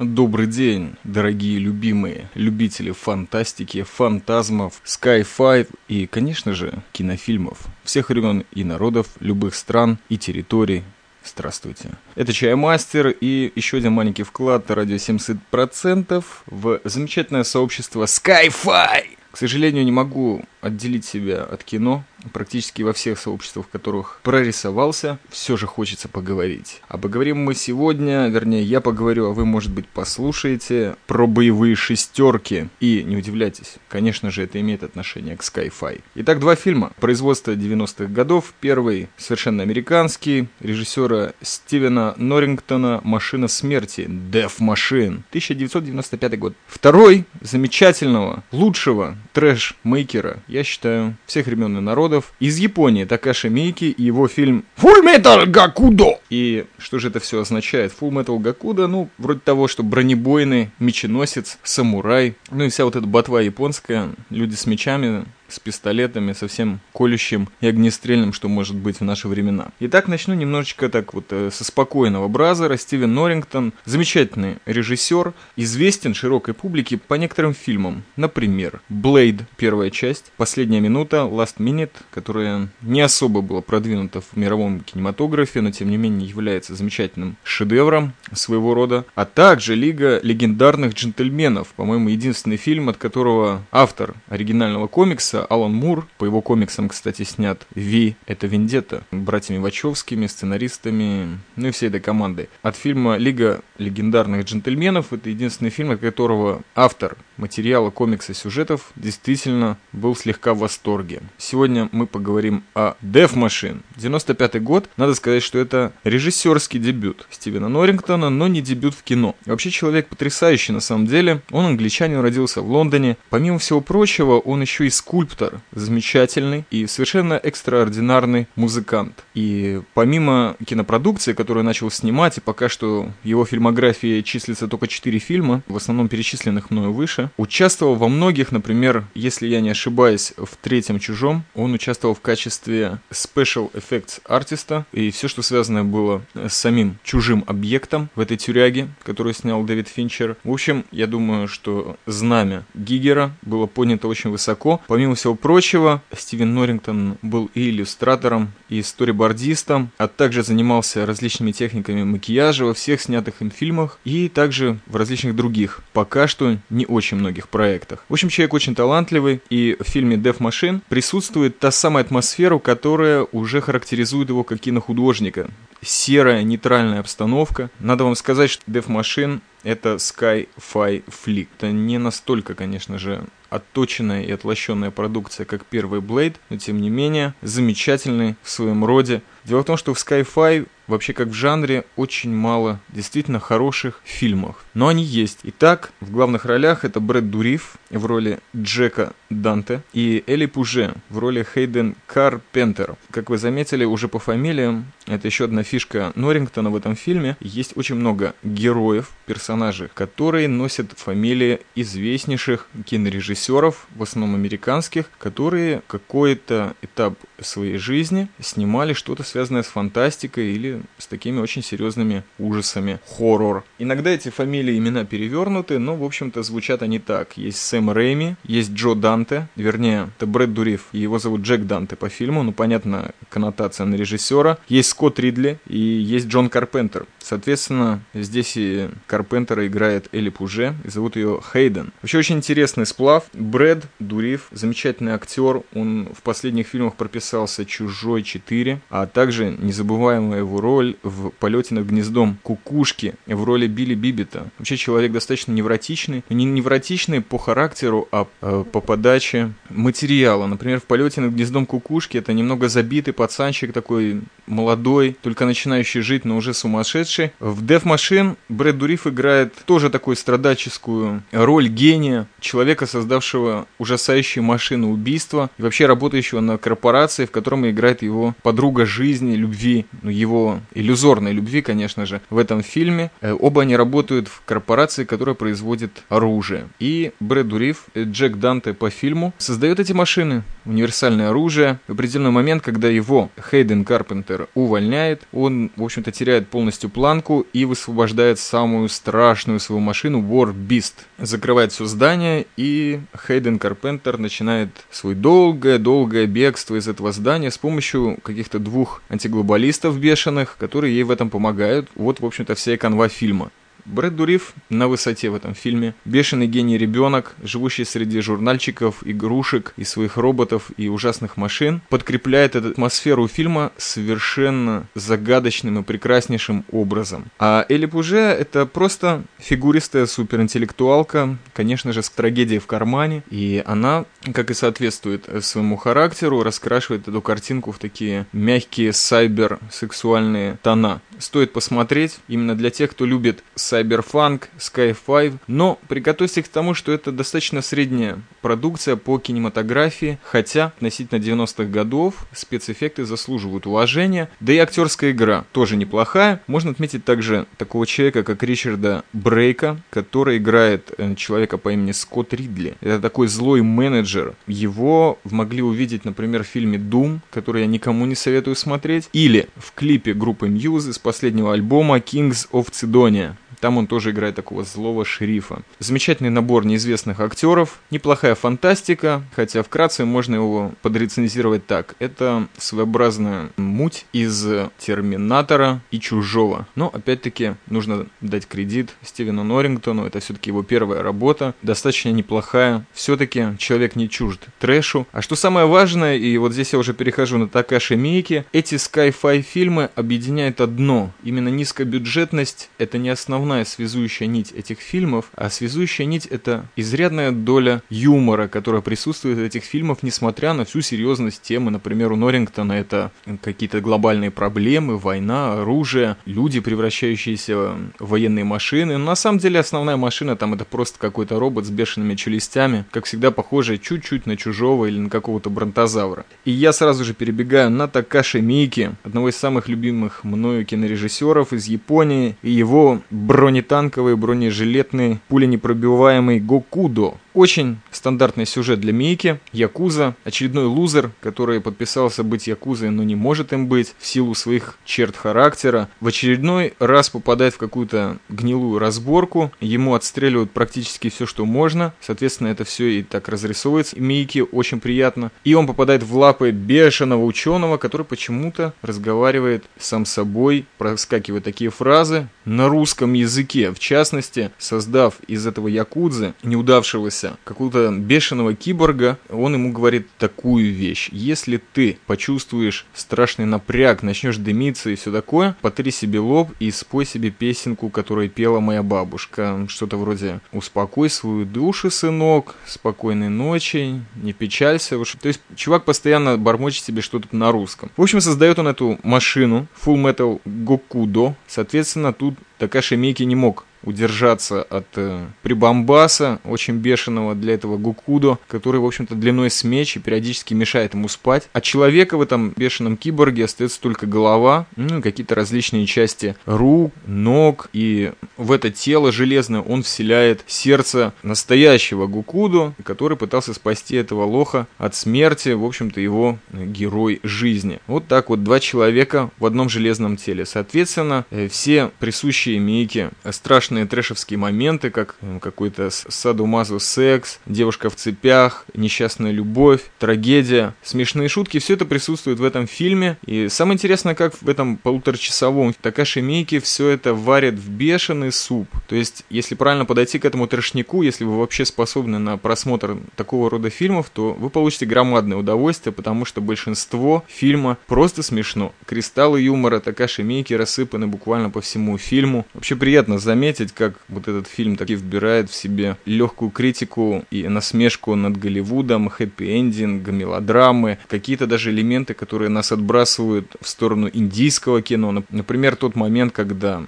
Добрый день, дорогие любимые любители фантастики, фантазмов, sci-fi и, конечно же, кинофильмов всех времен и народов, любых стран и территорий. Здравствуйте. Это Чаймастер и еще один маленький вклад радио 70% в замечательное сообщество Sky-Fi. К сожалению, не могу отделить себя от кино, практически во всех сообществах, в которых прорисовался, все же хочется поговорить. А поговорим мы сегодня, вернее, я поговорю, а вы, может быть, послушаете про боевые шестерки. И не удивляйтесь, конечно же, это имеет отношение к Sky-Fi. Итак, два фильма. Производство 90-х годов. Первый совершенно американский, режиссера Стивена Норрингтона «Машина смерти», Death Machine, 1995 год. Второй замечательного, лучшего трэш-мейкера, я считаю, всех времен и народов, из Японии Такаши Мейки и его фильм Full Metal Gakudo. И что же это все означает? Full Metal Gakudo, ну, вроде того, что бронебойный, меченосец, самурай, ну и вся вот эта ботва японская, люди с мечами, с пистолетами, со всем колющим и огнестрельным, что может быть в наши времена. Итак, начну немножечко так вот э, со спокойного бразера. Стивен Норрингтон, замечательный режиссер, известен широкой публике по некоторым фильмам. Например, «Блейд» первая часть, «Последняя минута», «Last Minute», которая не особо была продвинута в мировом кинематографе, но тем не менее является замечательным шедевром своего рода, а также «Лига легендарных джентльменов», по-моему, единственный фильм, от которого автор оригинального комикса Алан Мур, по его комиксам, кстати, снят Ви, это Вендетта, братьями Вачовскими, сценаристами, ну и всей этой командой. От фильма «Лига легендарных джентльменов» это единственный фильм, от которого автор материала, комикса, сюжетов действительно был слегка в восторге. Сегодня мы поговорим о Death Machine. 95 год. Надо сказать, что это режиссерский дебют Стивена Норрингтона, но не дебют в кино. Вообще человек потрясающий на самом деле. Он англичанин, родился в Лондоне. Помимо всего прочего, он еще и скульптор. Замечательный и совершенно экстраординарный музыкант. И помимо кинопродукции, которую начал снимать, и пока что его фильмографии числится только 4 фильма, в основном перечисленных мною выше, Участвовал во многих, например, если я не ошибаюсь, в третьем «Чужом», он участвовал в качестве special effects артиста, и все, что связано было с самим чужим объектом в этой тюряге, которую снял Дэвид Финчер. В общем, я думаю, что знамя Гигера было поднято очень высоко. Помимо всего прочего, Стивен Норрингтон был и иллюстратором, и сторибордистом, а также занимался различными техниками макияжа во всех снятых им фильмах и также в различных других, пока что не очень очень многих проектах. В общем, человек очень талантливый, и в фильме Death Machine присутствует та самая атмосфера, которая уже характеризует его как кинохудожника. Серая, нейтральная обстановка. Надо вам сказать, что Death Machine это Sky-Fi Flick. Это не настолько, конечно же, отточенная и отлощенная продукция, как первый Blade, но тем не менее замечательный в своем роде. Дело в том, что в Sky-Fi вообще как в жанре очень мало действительно хороших фильмов. Но они есть. Итак, в главных ролях это Брэд Дуриф в роли Джека Данте и Элли Пуже в роли Хейден Карпентер. Как вы заметили уже по фамилиям, это еще одна фишка Норрингтона в этом фильме. Есть очень много героев, персонажей, которые носят фамилии известнейших кинорежиссеров, в основном американских, которые какой-то этап своей жизни снимали что-то связанное с фантастикой или с такими очень серьезными ужасами, хоррор. Иногда эти фамилии, имена перевернуты, но, в общем-то, звучат они так. Есть Сэм Рэйми, есть Джо Данте, вернее, это Брэд Дуриф, и его зовут Джек Данте по фильму, ну, понятно, коннотация на режиссера. Есть Скотт Ридли и есть Джон Карпентер. Соответственно, здесь и Карпентера играет Элли Пуже, и зовут ее Хейден. Вообще очень интересный сплав. Брэд Дуриф, замечательный актер, он в последних фильмах прописался «Чужой 4», а также незабываемая его роль в «Полете над гнездом кукушки» в роли Билли Бибета. Вообще человек достаточно невротичный, не невротичный по характеру, а э, по подаче материала. Например, в «Полете над гнездом кукушки» это немного забитый пацанчик такой молодой, только начинающий жить, но уже сумасшедший. В Death Machine Брэд Дуриф играет тоже такую страдальческую роль гения, человека, создавшего ужасающие машины убийства и вообще работающего на корпорации, в котором играет его подруга жизни, любви, ну, его иллюзорной любви, конечно же, в этом фильме. Э, оба они работают в корпорации, которая производит оружие. И Брэд Дуриф, Джек Данте по фильму, создает эти машины, универсальное оружие. В определенный момент, когда его Хейден Карпентер Карпентер увольняет, он, в общем-то, теряет полностью планку и высвобождает самую страшную свою машину War Beast. Закрывает все здание, и Хейден Карпентер начинает свой долгое-долгое бегство из этого здания с помощью каких-то двух антиглобалистов бешеных, которые ей в этом помогают. Вот, в общем-то, вся канва фильма. Брэд Дуриф на высоте в этом фильме. Бешеный гений ребенок, живущий среди журнальчиков, игрушек и своих роботов и ужасных машин, подкрепляет эту атмосферу фильма совершенно загадочным и прекраснейшим образом. А Элли Пуже это просто фигуристая суперинтеллектуалка, конечно же, с трагедией в кармане, и она, как и соответствует своему характеру, раскрашивает эту картинку в такие мягкие сайбер-сексуальные тона. Стоит посмотреть именно для тех, кто любит Cyberpunk, Sky5, но приготовьтесь к тому, что это достаточно средняя продукция по кинематографии, хотя относительно 90-х годов спецэффекты заслуживают уважения, да и актерская игра тоже неплохая. Можно отметить также такого человека, как Ричарда Брейка, который играет э, человека по имени Скотт Ридли. Это такой злой менеджер. Его могли увидеть, например, в фильме Doom, который я никому не советую смотреть, или в клипе группы Muse из последнего альбома Kings of Sidonia. Там он тоже играет такого злого шерифа. Замечательный набор неизвестных актеров, неплохая фантастика, хотя вкратце можно его подрецензировать так. Это своеобразная муть из Терминатора и Чужого. Но, опять-таки, нужно дать кредит Стивену Норрингтону, это все-таки его первая работа, достаточно неплохая. Все-таки человек не чужд трэшу. А что самое важное, и вот здесь я уже перехожу на Такаши Мейки, эти Sky-Fi фильмы объединяют одно. Именно низкобюджетность — это не основная основная связующая нить этих фильмов, а связующая нить это изрядная доля юмора, которая присутствует в этих фильмах, несмотря на всю серьезность темы. Например, у Норрингтона это какие-то глобальные проблемы, война, оружие, люди, превращающиеся в военные машины. Но на самом деле основная машина там это просто какой-то робот с бешеными челюстями, как всегда похожий чуть-чуть на чужого или на какого-то бронтозавра. И я сразу же перебегаю на Такаши Мики, одного из самых любимых мною кинорежиссеров из Японии, и его бронетанковый, бронежилетный, пуленепробиваемый Гокудо. Очень стандартный сюжет для Мейки. Якуза, очередной лузер, который подписался быть Якузой, но не может им быть в силу своих черт характера, в очередной раз попадает в какую-то гнилую разборку, ему отстреливают практически все, что можно, соответственно, это все и так разрисовывается. Мейки очень приятно. И он попадает в лапы бешеного ученого, который почему-то разговаривает сам собой, проскакивают такие фразы на русском языке, в частности, создав из этого Якудзы неудавшегося появился какого-то бешеного киборга, он ему говорит такую вещь. Если ты почувствуешь страшный напряг, начнешь дымиться и все такое, потри себе лоб и спой себе песенку, которую пела моя бабушка. Что-то вроде «Успокой свою душу, сынок, спокойной ночи, не печалься». То есть чувак постоянно бормочет себе что-то на русском. В общем, создает он эту машину Full Metal Gokudo. Соответственно, тут Такаши Мики не мог удержаться от э, прибамбаса, очень бешеного для этого Гукудо, который, в общем-то, длиной с меч и периодически мешает ему спать. А человека в этом бешеном киборге остается только голова, ну, какие-то различные части рук, ног, и в это тело железное он вселяет сердце настоящего Гукудо, который пытался спасти этого лоха от смерти, в общем-то, его герой жизни. Вот так вот два человека в одном железном теле. Соответственно, э, все присущие Мейке страшные страшные трэшевские моменты, как какой-то саду-мазу секс, девушка в цепях, несчастная любовь, трагедия, смешные шутки, все это присутствует в этом фильме. И самое интересное, как в этом полуторачасовом Такаши Мейки все это варит в бешеный суп. То есть, если правильно подойти к этому трэшнику, если вы вообще способны на просмотр такого рода фильмов, то вы получите громадное удовольствие, потому что большинство фильма просто смешно. Кристаллы юмора Такаши Мейки рассыпаны буквально по всему фильму. Вообще приятно заметить, заметить, как вот этот фильм таки вбирает в себе легкую критику и насмешку над Голливудом, хэппи-эндинг, мелодрамы, какие-то даже элементы, которые нас отбрасывают в сторону индийского кино. Например, тот момент, когда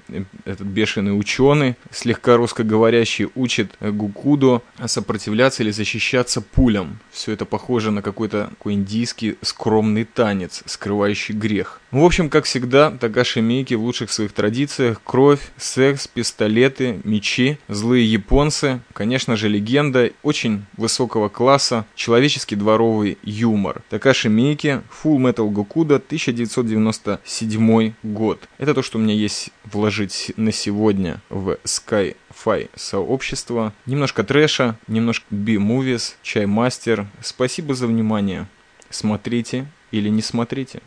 этот бешеный ученый, слегка русскоговорящий, учит Гукудо сопротивляться или защищаться пулям. Все это похоже на какой-то такой индийский скромный танец, скрывающий грех. В общем, как всегда, Такаши Мики в лучших своих традициях. Кровь, секс, пистолеты, мечи, злые японцы, конечно же, легенда очень высокого класса, человеческий дворовый юмор. Такаши Мики, Full Metal Gokuda, 1997 год. Это то, что у меня есть вложить на сегодня в Sky Fi сообщество. Немножко трэша, немножко B-Movies, Чаймастер. Спасибо за внимание. Смотрите или не смотрите.